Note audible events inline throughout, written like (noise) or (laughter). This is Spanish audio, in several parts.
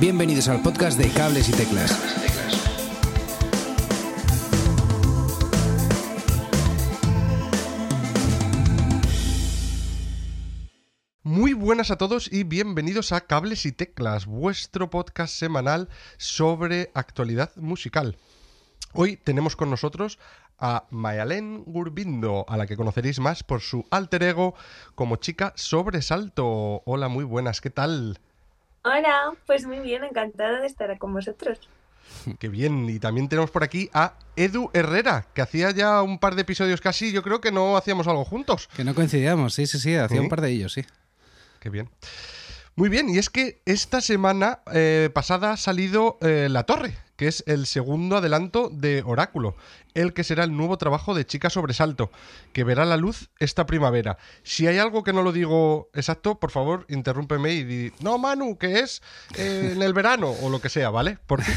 Bienvenidos al podcast de Cables y Teclas. Muy buenas a todos y bienvenidos a Cables y Teclas, vuestro podcast semanal sobre actualidad musical. Hoy tenemos con nosotros a Mayalén Gurbindo, a la que conoceréis más por su alter ego como chica sobresalto. Hola, muy buenas, ¿qué tal? Hola, pues muy bien, encantada de estar con vosotros. (laughs) Qué bien, y también tenemos por aquí a Edu Herrera, que hacía ya un par de episodios casi, yo creo que no hacíamos algo juntos. Que no coincidíamos, sí, sí, sí, hacía un par de ellos, sí. Qué bien. Muy bien, y es que esta semana eh, pasada ha salido eh, La Torre, que es el segundo adelanto de Oráculo, el que será el nuevo trabajo de Chica Sobresalto, que verá la luz esta primavera. Si hay algo que no lo digo exacto, por favor, interrúmpeme y di, no, Manu, que es eh, en el verano, o lo que sea, ¿vale? Por ti.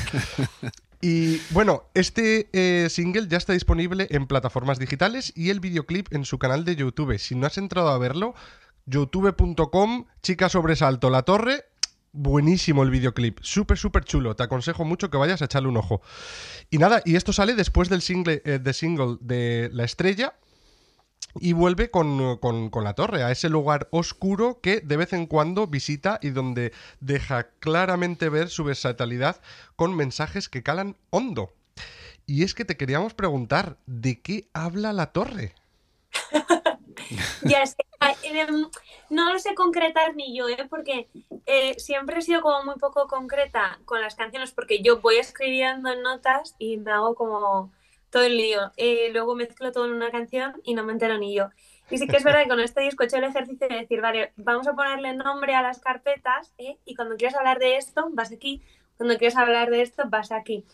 Y bueno, este eh, single ya está disponible en plataformas digitales y el videoclip en su canal de YouTube. Si no has entrado a verlo, youtube.com, chica sobresalto la torre. Buenísimo el videoclip, súper, súper chulo. Te aconsejo mucho que vayas a echarle un ojo. Y nada, y esto sale después del single, eh, de single de La Estrella, y vuelve con, con, la torre, a ese lugar oscuro que de vez en cuando visita y donde deja claramente ver su versatilidad con mensajes que calan hondo. Y es que te queríamos preguntar, ¿de qué habla la torre? (laughs) ya no lo sé concretar ni yo, ¿eh? porque eh, siempre he sido como muy poco concreta con las canciones, porque yo voy escribiendo en notas y me hago como todo el lío. Eh, luego mezclo todo en una canción y no me entero ni yo. Y sí que es verdad que con este disco he hecho el ejercicio de decir, vale, vamos a ponerle nombre a las carpetas ¿eh? y cuando quieras hablar de esto, vas aquí, cuando quieras hablar de esto, vas aquí.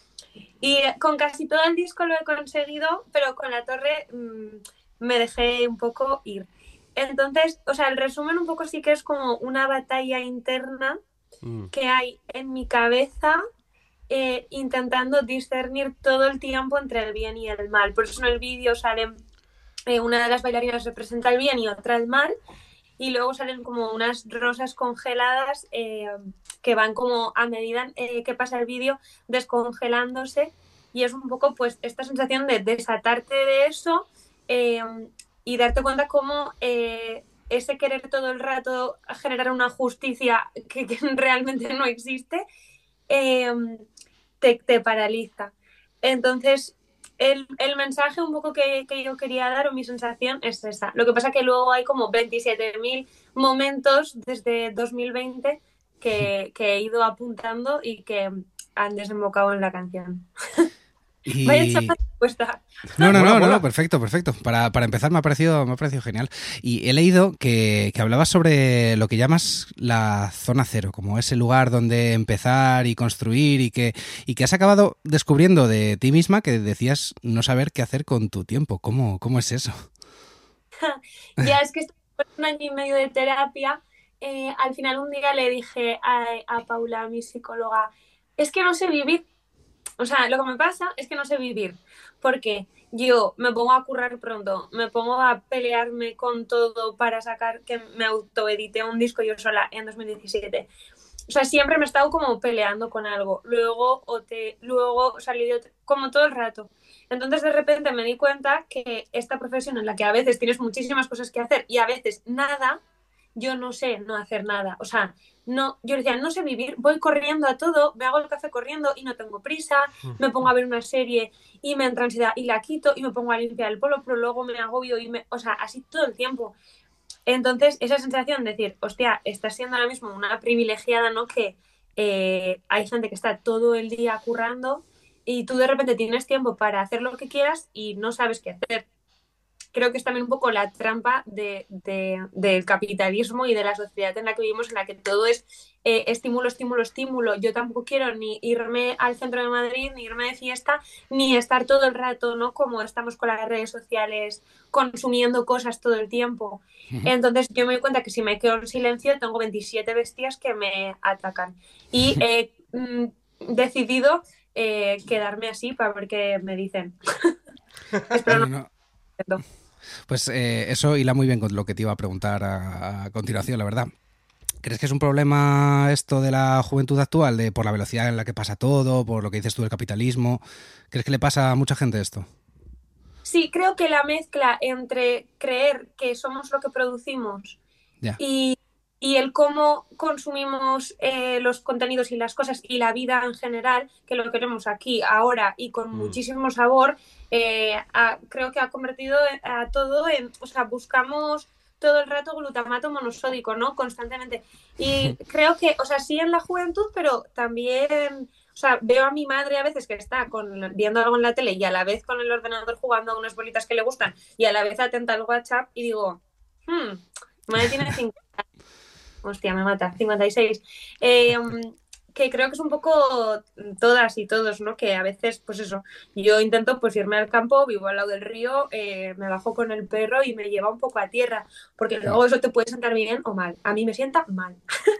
Y con casi todo el disco lo he conseguido, pero con la torre mmm, me dejé un poco ir. Entonces, o sea, el resumen un poco sí que es como una batalla interna mm. que hay en mi cabeza eh, intentando discernir todo el tiempo entre el bien y el mal. Por eso en el vídeo salen, eh, una de las bailarinas representa el bien y otra el mal, y luego salen como unas rosas congeladas eh, que van como a medida eh, que pasa el vídeo descongelándose, y es un poco pues esta sensación de desatarte de eso eh, y darte cuenta cómo eh, ese querer todo el rato generar una justicia que, que (laughs) realmente no existe eh, te, te, paraliza. Entonces, el, el mensaje un poco que, que, yo quería dar o mi sensación es esa. Lo que pasa que luego hay como 27.000 momentos desde 2020 que, que he ido apuntando y que han desembocado en la canción. (laughs) Y... No, no, no, no, no, perfecto, perfecto. Para, para, empezar me ha, parecido, me ha parecido genial. Y he leído que, que hablabas sobre lo que llamas la zona cero, como ese lugar donde empezar y construir y que, y que has acabado descubriendo de ti misma que decías no saber qué hacer con tu tiempo. ¿Cómo, cómo es eso? (laughs) ya, es que estoy un año y medio de terapia. Eh, al final un día le dije a, a Paula, mi psicóloga, es que no sé vivir o sea, lo que me pasa es que no sé vivir, porque yo me pongo a currar pronto, me pongo a pelearme con todo para sacar que me autoedité un disco yo sola en 2017. O sea, siempre me he estado como peleando con algo, luego o te, luego salí de otro, como todo el rato. Entonces de repente me di cuenta que esta profesión en la que a veces tienes muchísimas cosas que hacer y a veces nada, yo no sé no hacer nada. O sea, no, yo decía, no sé vivir, voy corriendo a todo, me hago el café corriendo y no tengo prisa, me pongo a ver una serie y me entra ansiedad y la quito y me pongo a limpiar el polo, pero luego me agobio y me, o sea, así todo el tiempo. Entonces, esa sensación de decir, hostia, estás siendo ahora mismo una privilegiada, ¿no? Que eh, hay gente que está todo el día currando y tú de repente tienes tiempo para hacer lo que quieras y no sabes qué hacer creo que es también un poco la trampa de, de, del capitalismo y de la sociedad en la que vivimos, en la que todo es eh, estímulo, estímulo, estímulo. Yo tampoco quiero ni irme al centro de Madrid, ni irme de fiesta, ni estar todo el rato, ¿no? Como estamos con las redes sociales, consumiendo cosas todo el tiempo. Entonces yo me doy cuenta que si me quedo en silencio, tengo 27 bestias que me atacan. Y he mm, decidido eh, quedarme así para ver qué me dicen. (laughs) Espero no. no. Pues eh, eso hila muy bien con lo que te iba a preguntar a, a continuación, la verdad. ¿Crees que es un problema esto de la juventud actual, de por la velocidad en la que pasa todo, por lo que dices tú del capitalismo? ¿Crees que le pasa a mucha gente esto? Sí, creo que la mezcla entre creer que somos lo que producimos y, el cómo consumimos eh, los contenidos y las cosas y la vida en general, que lo queremos aquí, ahora y con mm. muchísimo sabor, eh, creo que ha convertido a todo en, o sea, buscamos todo el rato glutamato monosódico, ¿no? Constantemente. Y (laughs) creo que, o sea, sí en la juventud, pero también, o sea, veo a mi madre a veces que está con, viendo algo en la tele y a la vez con el ordenador jugando a unas bolitas que le gustan y a la vez atenta al WhatsApp y digo, hmm, madre tiene 50. Hostia, me mata, 56. Eh, (laughs) que creo que es un poco todas y todos, ¿no? Que a veces, pues eso, yo intento pues irme al campo, vivo al lado del río, eh, me bajo con el perro y me lleva un poco a tierra, porque luego eso te puede sentar bien o mal. A mí me sienta mal.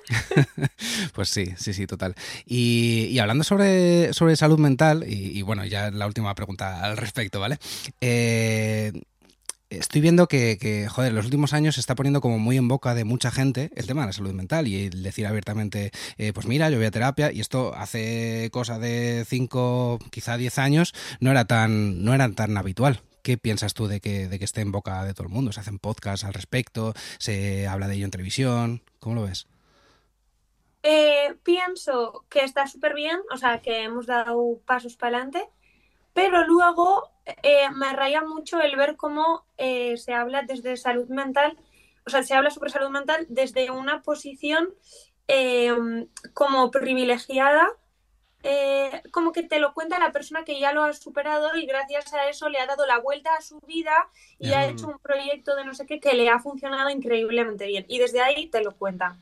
(laughs) pues sí, sí, sí, total. Y, hablando sobre, sobre salud mental, y, y, bueno, ya la última pregunta al respecto, ¿vale? Eh, estoy viendo que, joder, en los últimos años se está poniendo como muy en boca de mucha gente el tema de la salud mental y el decir abiertamente, eh, pues mira, yo voy a terapia y esto hace cosa de 5, quizá 10 años, no era tan, no era tan habitual. ¿Qué piensas tú de que, esté en boca de todo el mundo? ¿Se hacen podcasts al respecto? ¿Se habla de ello en televisión? ¿Cómo lo ves? Eh, pienso que está súper bien, o sea, que hemos dado pasos para adelante, pero luego eh, me raya mucho el ver cómo eh, se habla desde salud mental, o sea, se habla sobre salud mental desde una posición em, como privilegiada, eh, como que te lo cuenta la persona que ya lo ha superado y gracias a eso le ha dado la vuelta a su vida y ha hecho un proyecto de no sé qué que le ha funcionado increíblemente bien. Y desde ahí te lo cuenta.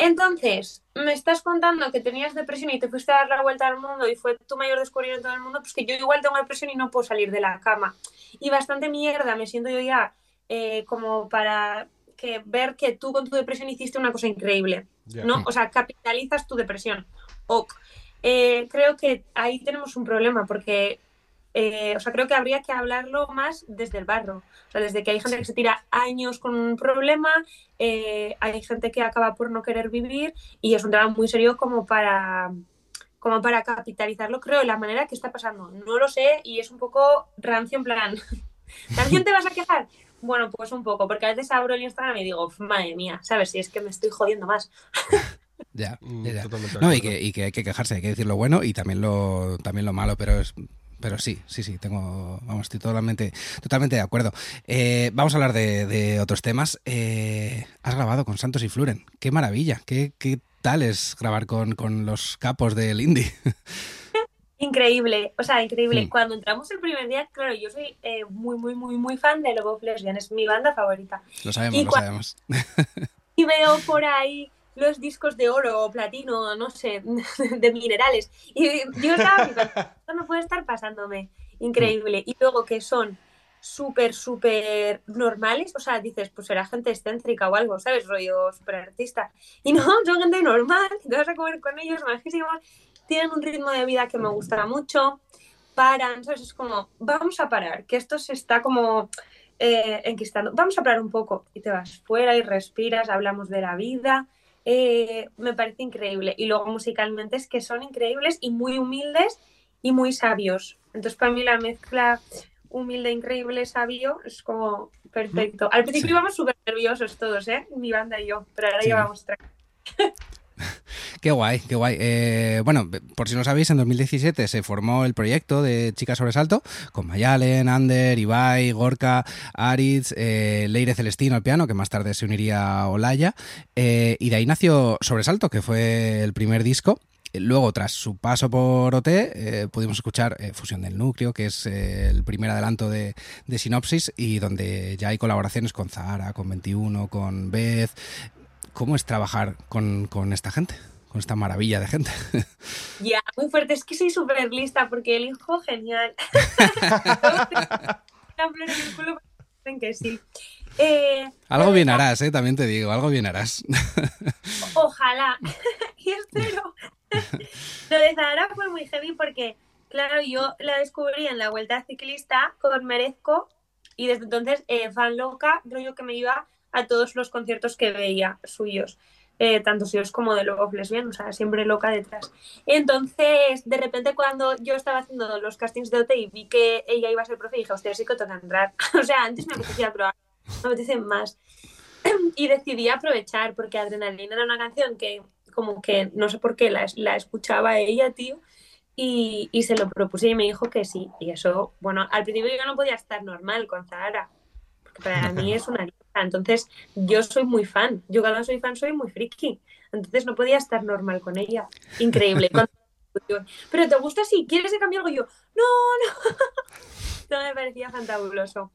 Entonces, me estás contando que tenías depresión y te fuiste a dar la vuelta al mundo y fue tu mayor descubrimiento del mundo, pues que yo igual tengo depresión y no puedo salir de la cama. Y bastante mierda me siento yo ya eh, como para que ver que tú con tu depresión hiciste una cosa increíble, ¿no? O sea, capitalizas tu depresión. Ok. Eh, creo que ahí tenemos un problema porque eh, o sea, creo que habría que hablarlo más desde el barro. O sea, desde que hay gente que se tira años con un problema, eh, hay gente que acaba por no querer vivir y es un tema muy serio como para, como para capitalizarlo, creo, de la manera que está pasando. No lo sé y es un poco rancio en plan. (laughs) ¿También te vas a quejar? Bueno, pues un poco, porque a veces abro el Instagram y digo, madre mía, ¿sabes? Si es que me estoy jodiendo más. (laughs) Ya, ya, No, y que, y que, hay que quejarse, hay que decir lo bueno y también lo, también lo malo, pero es, pero sí, sí, sí, tengo, vamos, estoy totalmente, totalmente de acuerdo. Eh, vamos a hablar de, otros temas. Eh, has grabado con Santos y Fluren. Qué maravilla, qué, qué tal es grabar con, los capos del indie. (laughs) Increíble, o sea, increíble. Mm. Cuando entramos el primer día, claro, yo soy eh, muy, muy, muy, muy fan de Lobo Lesbian, es mi banda favorita. Lo sabemos, lo sabemos. (laughs) Y veo por ahí los discos de oro o platino, no sé, (laughs) de minerales. Y yo estaba esto no puede estar pasándome. Increíble. Y luego que son súper, súper normales, o sea, dices, pues será gente excéntrica o algo, ¿sabes? Rollo súper artista. Y no, (laughs) son gente normal, te vas a comer con ellos, majísimos, tienen un ritmo de vida que me gusta mucho, paran, ¿sabes? Es como, vamos a parar, que esto se está como eh, enquistando, vamos a parar un poco y te vas fuera y respiras, hablamos de la vida, eh, me parece increíble. Y luego musicalmente es que son increíbles y muy humildes y muy sabios. Entonces para mí la mezcla humilde, increíble, sabio es como perfecto. Al principio íbamos súper nerviosos todos, ¿eh? Mi banda y yo, pero ahora ya vamos (laughs) Qué guay, qué guay. Eh, bueno, por si no sabéis, en 2017 se formó el proyecto de Chicas Sobresalto con Mayalen, Ander, Ibai, Gorka, Aritz, eh, Leire Celestino al piano, que más tarde se uniría a Olaya. Eh, y de ahí nació Sobresalto, que fue el primer disco. Luego, tras su paso por OT, pudimos escuchar Fusión del Núcleo, que es el primer adelanto de, Sinopsis, y donde ya hay colaboraciones con Zahara, con 21, con Beth, ¿Cómo es trabajar con, esta gente? Con esta maravilla de gente. (laughs) Ya, muy fuerte. Es que soy súper lista porque (laughs) el hijo genial. que sí. Eh, algo bien harás, ¿eh? también te digo, algo bien harás. (laughs) Ojalá. y espero. Lo de Zahara fue muy heavy porque, claro, yo la descubrí en la vuelta ciclista con Merezco y desde entonces, eh, fan loca, rollo que me iba a todos los conciertos que veía suyos. Eh, tanto os como de Love Lesbian, o sea, siempre loca detrás. Entonces, de repente cuando yo estaba haciendo los castings de OT y vi que ella iba a ser profe, dije, hostia, sí que toca entrar. o sea, antes me apetecía probar, me apetece más. (clears throat) y decidí aprovechar porque Adrenalina era una canción que como que no sé por qué la, escuchaba ella, tío, y, y, se lo propuse y me dijo que sí. Y eso, bueno, al principio yo no podía estar normal con Zahara, porque para mí es una (laughs) entonces, yo soy muy fan. Yo cuando soy fan soy muy friki. Entonces no podía estar normal con ella. Increíble. (laughs) Pero te gusta si quieres que cambie algo. yo, no, no. (laughs) Todo me parecía fantabuloso.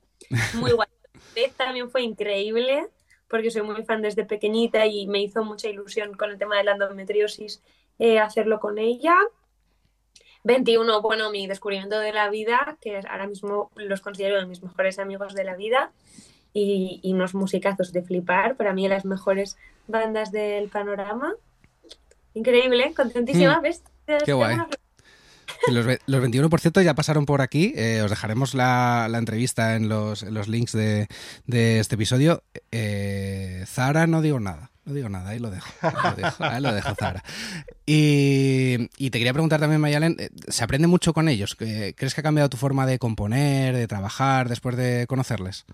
Muy guay. (laughs) También fue increíble porque soy muy fan desde pequeñita y me hizo mucha ilusión con el tema de la endometriosis eh, hacerlo con ella. 21, bueno, mi descubrimiento de la vida, que ahora mismo los considero de mis mejores amigos de la vida y, unos musicazos de flipar. Para mí, las mejores bandas del panorama. Increíble, contentísima, mm. ¿ves? Qué guay. Los, los 21% ya pasaron por aquí. Eh, os dejaremos la, entrevista en los, links de, este episodio. Eh, Zara, no digo nada. No digo nada, ahí lo dejo. ahí lo dejo, Zara. Y, y, te quería preguntar también, Mayalen, eh, ¿se aprende mucho con ellos? ¿Crees que ha cambiado tu forma de componer, de trabajar después de conocerles?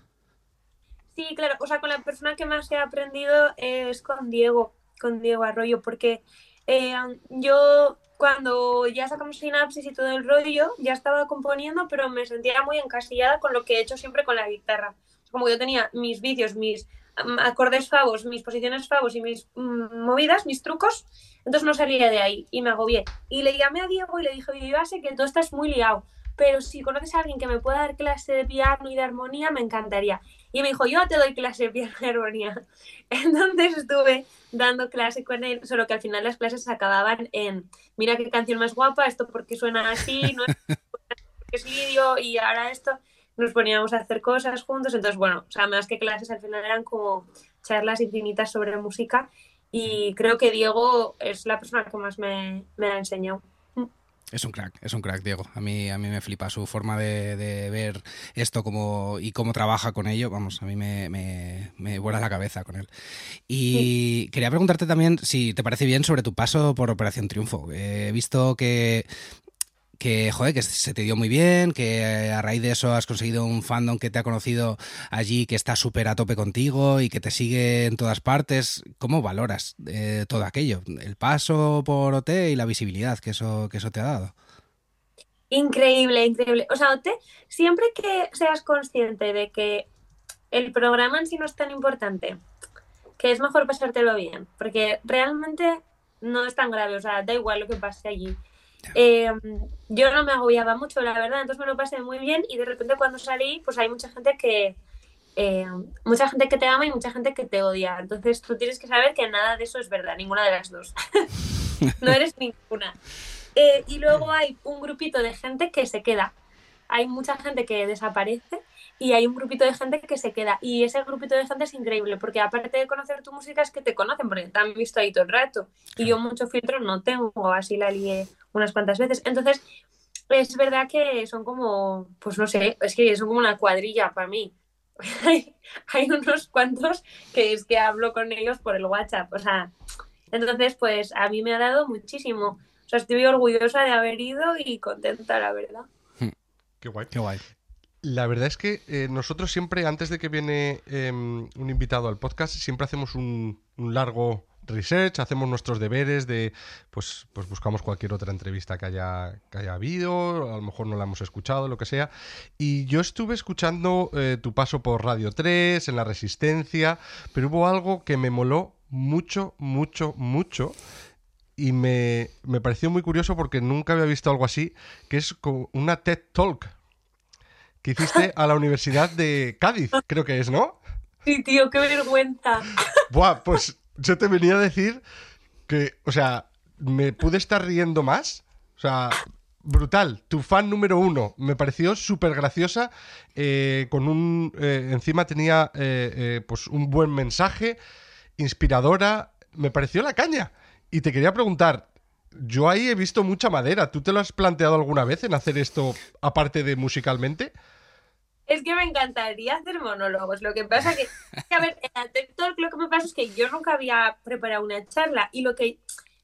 Sí, claro, o sea, con la persona que más he aprendido es con Diego, con Diego Arroyo, porque eh, yo cuando ya sacamos sinapsis y todo el rollo, ya estaba componiendo, pero me sentía muy encasillada con lo que he hecho siempre con la guitarra. Como yo tenía mis vicios, mis mm, acordes favos, mis posiciones favos y mis mm, movidas, mis trucos, entonces no salía de ahí y me agobié. Y le llamé a Diego y le dije, oye, yo sé que tú estás muy liado, pero si conoces a alguien que me pueda dar clase de piano y de armonía, me encantaría. Y me dijo, yo te doy clase de piano (laughs) y armonía. Entonces estuve dando clase con él, solo que al final las clases acababan en, mira qué canción más guapa, esto porque suena así, no es (laughs) porque es vídeo y ahora esto. Nos poníamos a hacer cosas juntos, entonces bueno, o sea, más que clases al final eran como charlas infinitas sobre música y creo que Diego es la persona que más me, me ha enseñado. Es un crack, es un crack, Diego. A mí, a mí me flipa su forma de, ver esto como, y cómo trabaja con ello. Vamos, a mí me, me, vuela la cabeza con él. Y quería preguntarte también si te parece bien sobre tu paso por Operación Triunfo. He visto que que, joder, que se te dio muy bien, que a raíz de eso has conseguido un fandom que te ha conocido allí, que está súper a tope contigo y que te sigue en todas partes. ¿Cómo valoras eh, todo aquello? El paso por OT y la visibilidad que eso, que eso te ha dado. Increíble, increíble. O sea, OT, siempre que seas consciente de que el programa en sí no es tan importante, que es mejor pasártelo bien, porque realmente no es tan grave, o sea, da igual lo que pase allí. Em, yo no me agobiaba mucho, la verdad, entonces me lo pasé muy bien y de repente cuando salí, pues hay mucha gente que, em, mucha gente que te ama y mucha gente que te odia. Entonces tú tienes que saber que nada de eso es verdad, ninguna de las dos. (laughs) no (laughs) eres ninguna. Eh, y luego hay un grupito de gente que se queda. Hay mucha gente que desaparece y hay un grupito de gente que se queda. Y ese grupito de gente es increíble, porque aparte de conocer tu música es que te conocen, porque te han visto ahí todo el rato. Y yo mucho filtro no tengo, así la lié unas cuantas veces. Entonces, es verdad que son como, pues no sé, es que son como una cuadrilla para mí. (laughs) hay, unos cuantos que es que hablo con ellos por el WhatsApp, o sea, entonces pues a mí me ha dado muchísimo. O sea, estoy orgullosa de haber ido y contenta, la verdad. Qué guay. Qué guay. La verdad es que eh, nosotros siempre, antes de que viene em, un invitado al podcast, siempre hacemos un, largo research, hacemos nuestros deberes de, pues, pues buscamos cualquier otra entrevista que haya, que haya habido, a lo mejor no la hemos escuchado, lo que sea. Y yo estuve escuchando eh, tu paso por Radio 3, en La Resistencia, pero hubo algo que me moló mucho, mucho, mucho. Y me, me pareció muy curioso porque nunca había visto algo así, que es una TED Talk, que hiciste a la Universidad de Cádiz, creo que es, ¿no? Sí, tío, qué vergüenza. Buah, pues yo te venía a decir que, o sea, me pude estar riendo más. O sea, brutal. Tu fan número uno. Me pareció súper graciosa. Eh, con un. Eh, encima tenía eh, pues un buen mensaje. Inspiradora. Me pareció la caña. Y te quería preguntar. Yo ahí he visto mucha madera. ¿Tú te lo has planteado alguna vez en hacer esto aparte de musicalmente? Es que me encantaría hacer monólogos. Lo que pasa que, a ver, en TED Talk lo que me pasa es que yo nunca había preparado una charla y lo que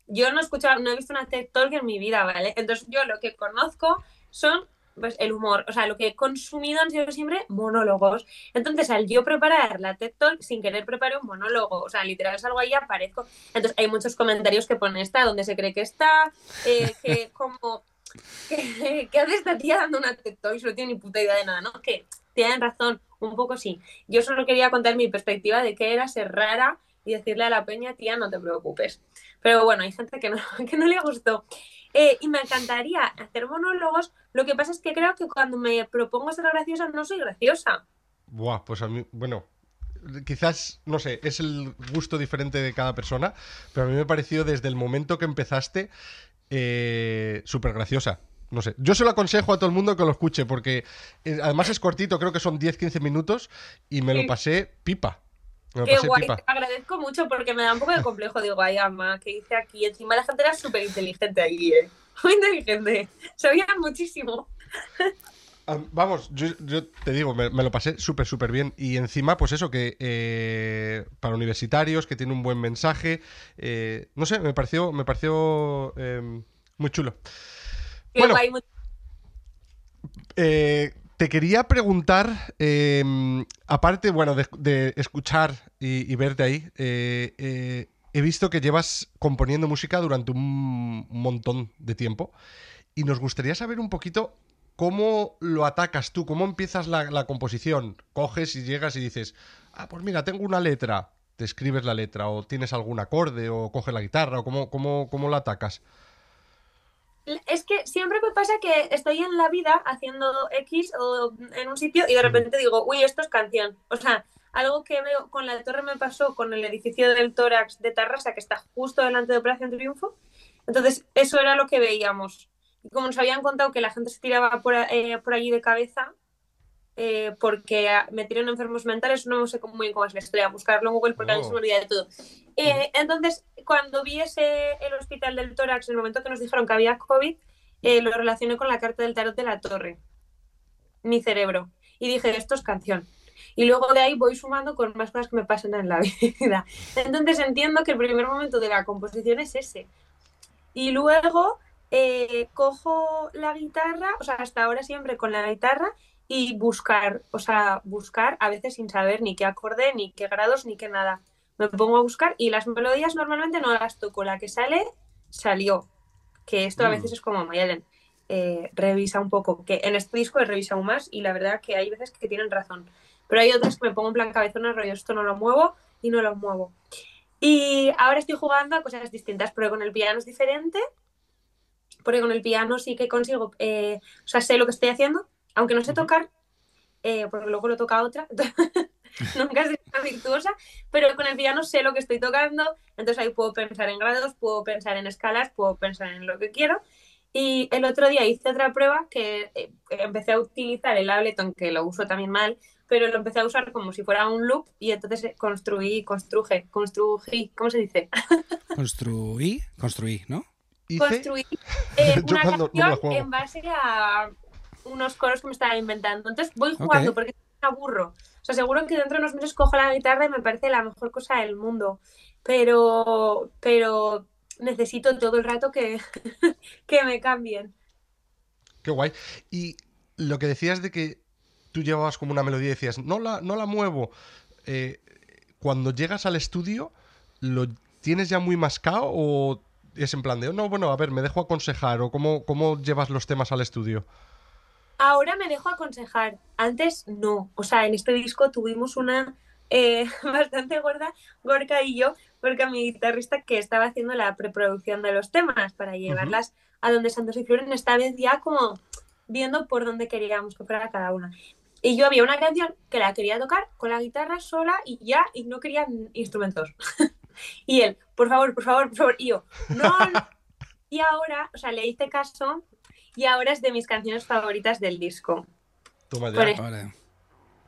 yo no he escuchado, no he visto una TED Talk en mi vida, ¿vale? Entonces yo lo que conozco son pues el humor, o sea, lo que he consumido han sido siempre monólogos. Entonces, al yo preparar la TED Talk, sin querer preparé un monólogo, o sea, literal es algo ahí aparezco. Entonces, hay muchos comentarios que pone está, donde se cree que está, eh, que como, (laughs) que, hace esta tía dando una TED Talk no tiene ni puta idea de nada, ¿no? Que tienen razón, un poco sí. Yo solo quería contar mi perspectiva de qué era ser rara y decirle a la peña, tía, no te preocupes. Pero bueno, hay gente que no, (laughs) que no le gustó. Eh, y me encantaría hacer monólogos. Lo que pasa es que creo que cuando me propongo ser graciosa no soy graciosa. Buah, pues a mí, bueno, quizás, no sé, es el gusto diferente de cada persona, pero a mí me pareció desde el momento que empezaste eh, súper graciosa. No sé, yo se lo aconsejo a todo el mundo que lo escuche, porque eh, además es cortito, creo que son 10-15 minutos y me lo pasé pipa. Qué guay, te agradezco mucho porque me da un poco de complejo. Digo, ay, ama, ¿qué hice aquí? Encima la gente era súper inteligente ahí, ¿eh? (laughs) Muy inteligente. Sabía muchísimo. Ah, vamos, yo, te digo, me, lo pasé súper, súper bien. Y encima, pues eso, que eh, para universitarios, que tiene un buen mensaje. Eh, no sé, me pareció, me pareció em, muy chulo. Guay, eh, te quería preguntar, em, aparte, bueno, de, escuchar y, verte ahí, he visto que llevas componiendo música durante un montón de tiempo y nos gustaría saber un poquito cómo lo atacas tú, cómo empiezas la, composición. Coges y llegas y dices, ah, pues mira, tengo una letra, te escribes la letra, o tienes algún acorde, o coges la guitarra, o cómo, cómo, cómo la atacas. Es que siempre me pasa que estoy en la vida haciendo X o en un sitio y de repente digo, uy, esto es canción. O sea, algo que veo con la torre me pasó con el edificio del tórax de Tarrasa, que está justo delante de Operación Triunfo. Entonces, eso era lo que veíamos. Como nos habían contado que la gente se tiraba por, eh, por allí de cabeza, eh, porque metieron enfermos mentales, no sé muy bien cómo es la historia, buscarlo en Google porque oh. me de todo. Eh, entonces, cuando vi ese, el hospital del tórax, en el momento que nos dijeron que había COVID, eh, lo relacioné con la carta del tarot de la torre, mi cerebro, y dije, esto es canción. Y luego de ahí voy sumando con más cosas que me pasan en la (laughs) vida. Entonces entiendo que el primer momento de la composición es ese. Y luego cojo la guitarra, o sea, hasta ahora siempre con la guitarra, y buscar, o sea, buscar a veces sin saber ni qué acorde, ni qué grados, ni qué nada. Me pongo a buscar y las melodías normalmente no las toco. La que sale, salió. Que esto a mm. veces es como Mayalen. Eh, revisa un poco. Que en este disco he revisado más y la verdad que hay veces que tienen razón. Pero hay otras que me pongo en plan cabezona, rollo, esto no lo muevo y no lo muevo. Y ahora estoy jugando a cosas distintas, pero con el piano es diferente. Porque con el piano sí que consigo, eh, o sea, sé lo que estoy haciendo, aunque no sé tocar, eh, porque luego lo toca otra, (laughs) nunca soy tan virtuosa, pero con el piano sé lo que estoy tocando, entonces ahí puedo pensar en grados, puedo pensar en escalas, puedo pensar en lo que quiero. Y el otro día hice otra prueba que eh, empecé a utilizar el Ableton, que lo uso también mal, pero lo empecé a usar como si fuera un loop y entonces construí, construje, construí, ¿cómo se dice? (laughs) construí, construí, ¿no? Construí (laughs) eh, una canción en base a unos coros que me estaba inventando. Entonces voy jugando porque me aburro. O sea, seguro que dentro de unos meses cojo la guitarra y me parece la mejor cosa del mundo. Pero, pero necesito todo el rato que, (laughs) que me cambien. Qué guay. Y lo que decías de que tú llevabas como una melodía y decías, no la, no la muevo. Eh, cuando llegas al estudio, ¿lo tienes ya muy mascado o es en plan de, no, bueno, a ver, me dejo aconsejar o cómo, cómo llevas los temas al estudio? Ahora me dejo aconsejar, antes no. O sea, en este disco tuvimos una eh, (laughs) bastante gorda, Gorka y yo, porque a mi guitarrista que estaba haciendo la preproducción de los temas para llevarlas a donde Santos y Floren, esta vez ya como viendo por dónde queríamos que fuera cada una. Y yo había una canción que la quería tocar con la guitarra sola y ya, y no quería instrumentos. (laughs) y él, por favor, por favor, por favor. Y yo, no. y ahora, o sea, le hice caso y ahora es de mis canciones favoritas del disco. Toma ya.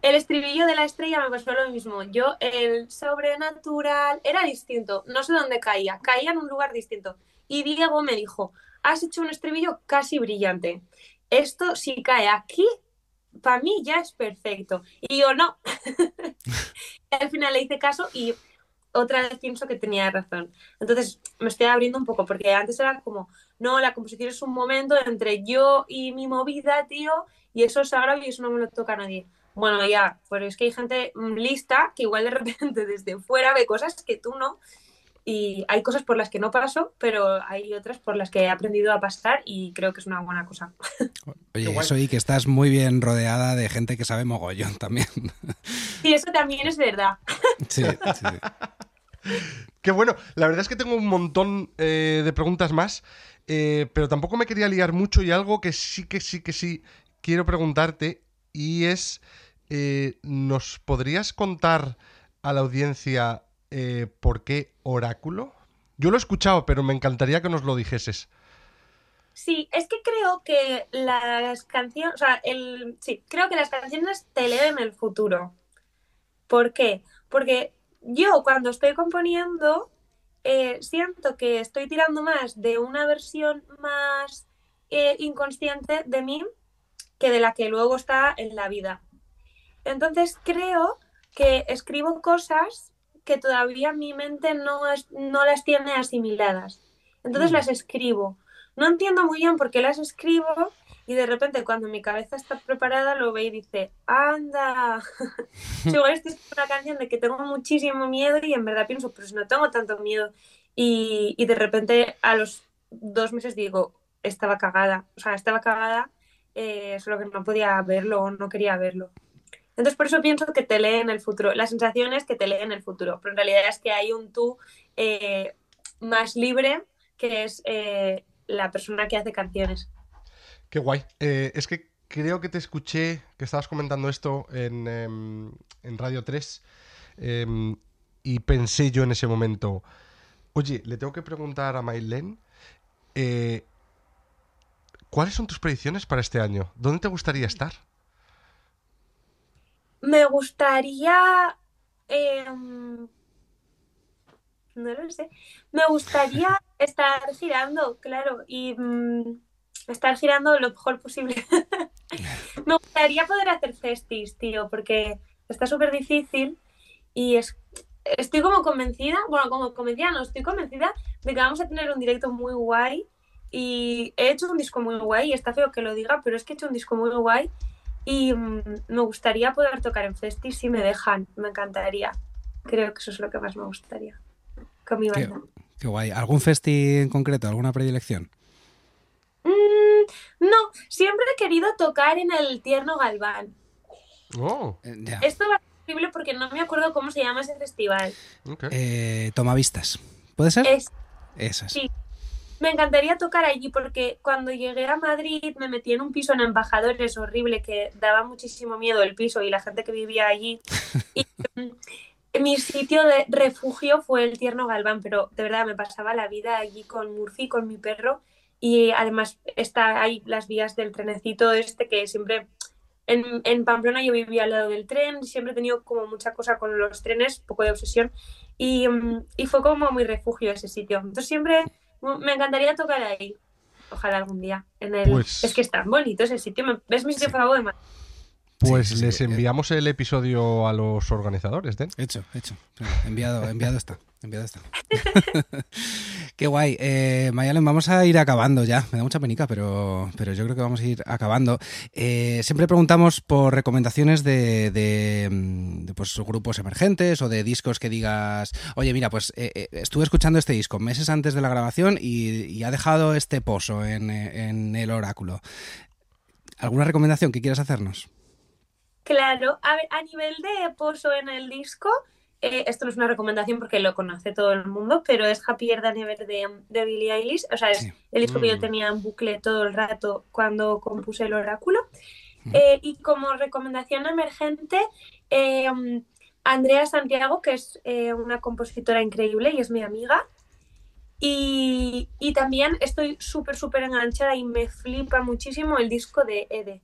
El estribillo de la estrella me pasó lo mismo. Yo, el sobrenatural era distinto. No sé dónde caía. Caía en un lugar distinto. Y Diego me dijo, has hecho un estribillo casi brillante. Esto si cae aquí, para mí ya es perfecto. Y yo no. (laughs) al final le hice caso y otra vez pienso que tenía razón. Entonces me estoy abriendo un poco, porque antes era como, no, la composición es un momento entre yo y mi movida, tío, y eso es sagrado y eso no me lo toca a nadie. Bueno, ya, pero es que hay gente lista que igual de repente (laughs) desde fuera ve cosas que tú no, y hay cosas por las que no paso, pero hay otras por las que he aprendido a pasar y creo que es una buena cosa. (laughs) Oye, eso y que estás muy bien rodeada de gente que sabe mogollón también. Sí, eso también es verdad. (laughs) Sí, sí. (laughs) Qué bueno. La verdad es que tengo un montón eh, de preguntas más, eh, pero tampoco me quería liar mucho y algo que sí, que sí, que sí quiero preguntarte y es, eh, ¿nos podrías contar a la audiencia eh, ¿por qué oráculo? Yo lo he escuchado, pero me encantaría que nos lo dijeses. Sí, es que creo que las canciones, o sea, el, sí, creo que las canciones te leen el futuro. ¿Por qué? Porque yo cuando estoy componiendo eh, siento que estoy tirando más de una versión más eh, inconsciente de mí que de la que luego está en la vida. Entonces creo que escribo cosas que todavía mi mente no, no las tiene asimiladas. Entonces mm. las escribo. No entiendo muy bien por qué las escribo y de repente cuando mi cabeza está preparada lo ve y dice, anda, (laughs) igual esta es una canción de que tengo muchísimo miedo y en verdad pienso, pero si no tengo tanto miedo. Y, y de repente a los dos meses digo, estaba cagada, o sea, estaba cagada, eh, solo que no podía verlo o no quería verlo. Entonces, por eso pienso que te lee en el futuro. La sensación es que te lee en el futuro, pero en realidad es que hay un tú eh, más libre que es eh, la persona que hace canciones. Qué guay. Eh, es que creo que te escuché que estabas comentando esto en, em, Radio 3 em, y pensé yo en ese momento, oye, le tengo que preguntar a Maylen, ¿cuáles son tus predicciones para este año? ¿Dónde te gustaría estar? Me gustaría. Em, no lo sé. Me gustaría (laughs) estar girando, claro, y mm, estar girando lo mejor posible. (laughs) Me gustaría poder hacer festis, tío, porque está súper difícil y es, estoy como convencida, bueno, como convencida, no, estoy convencida de que vamos a tener un directo muy guay y he hecho un disco muy guay y está feo que lo diga, pero es que he hecho un disco muy guay y mm, me gustaría poder tocar en festis si me dejan, me encantaría. Creo que eso es lo que más me gustaría con mi banda. Qué, guay. ¿Algún festi en concreto? ¿Alguna predilección? Mm, no, siempre he querido tocar en el Tierno Galván. Oh. Eh, Esto va a ser posible porque no me acuerdo cómo se llama ese festival. Eh, Tomavistas. ¿Puede ser? Es, Esas. Sí, me encantaría tocar allí porque cuando llegué a Madrid me metí en un piso en embajadores horrible que daba muchísimo miedo el piso y la gente que vivía allí. (laughs) Y mm, mi sitio de refugio fue el tierno Galván, pero de verdad me pasaba la vida allí con Murphy, con mi perro. Y además está ahí las vías del trenecito este que siempre en, en, Pamplona yo vivía al lado del tren, siempre he tenido como mucha cosa con los trenes, poco de obsesión, y, mm, y, fue como mi refugio ese sitio. Entonces siempre me encantaría tocar ahí. Ojalá algún día. En el... Pues es que es tan bonito ese sitio. ¿Ves mi sitio favorito de Pues les enviamos el episodio a los organizadores, ¿den? Hecho, hecho. Enviado, enviado está. Enviado está. (laughs) Qué guay. Eh, Mayalen, vamos a ir acabando ya. Me da mucha penica, pero, pero yo creo que vamos a ir acabando. Eh, siempre preguntamos por recomendaciones de, de, pues, grupos emergentes o de discos que digas, oye, mira, pues eh, estuve escuchando este disco meses antes de la grabación y, ha dejado este pozo en, en el oráculo. ¿Alguna recomendación que quieras hacernos? Claro, a nivel de pozo en el disco, eh, esto no es una recomendación porque lo conoce todo el mundo, pero es Happier Than Ever de, de Billie Eilish. O sea, es el disco que yo mm. tenía en bucle todo el rato cuando compuse el oráculo. Mm. Eh, y como recomendación emergente, eh, Andrea Santiago, que es una compositora increíble y es mi amiga. Y, y también estoy súper, súper enganchada y me flipa muchísimo el disco de Ede.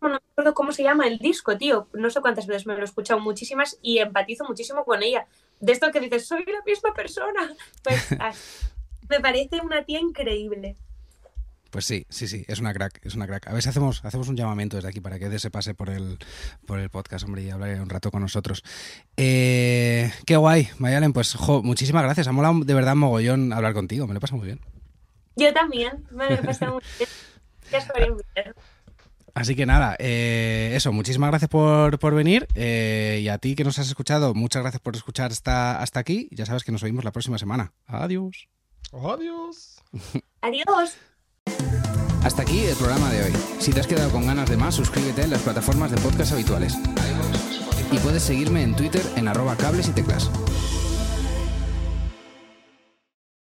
No me acuerdo cómo se llama el disco, tío. No sé cuántas veces me lo he escuchado muchísimas y empatizo muchísimo con ella. De esto que dices, soy la misma persona. (laughs) Pues (laughs) me parece una tía increíble. Pues sí, sí, sí, es una crack, es una crack. A ver si hacemos, hacemos un llamamiento desde aquí para que se pase por el, por el podcast, hombre, y hable un rato con nosotros. Eh, qué guay, Mayalen, pues muchísimas gracias. Ha molado de verdad mogollón hablar contigo, me lo he pasado muy bien. Yo también, me lo he pasado muy (laughs) bien. Gracias Así que nada, eh, eso, muchísimas gracias por, por venir eh, y a ti que nos has escuchado, muchas gracias por escuchar hasta, hasta aquí. Ya sabes que nos oímos la próxima semana. Adiós. Adiós. (laughs) Adiós. Hasta aquí el programa de hoy. Si te has quedado con ganas de más, suscríbete en las plataformas de podcast habituales. Y puedes seguirme en Twitter en arroba cables y teclas.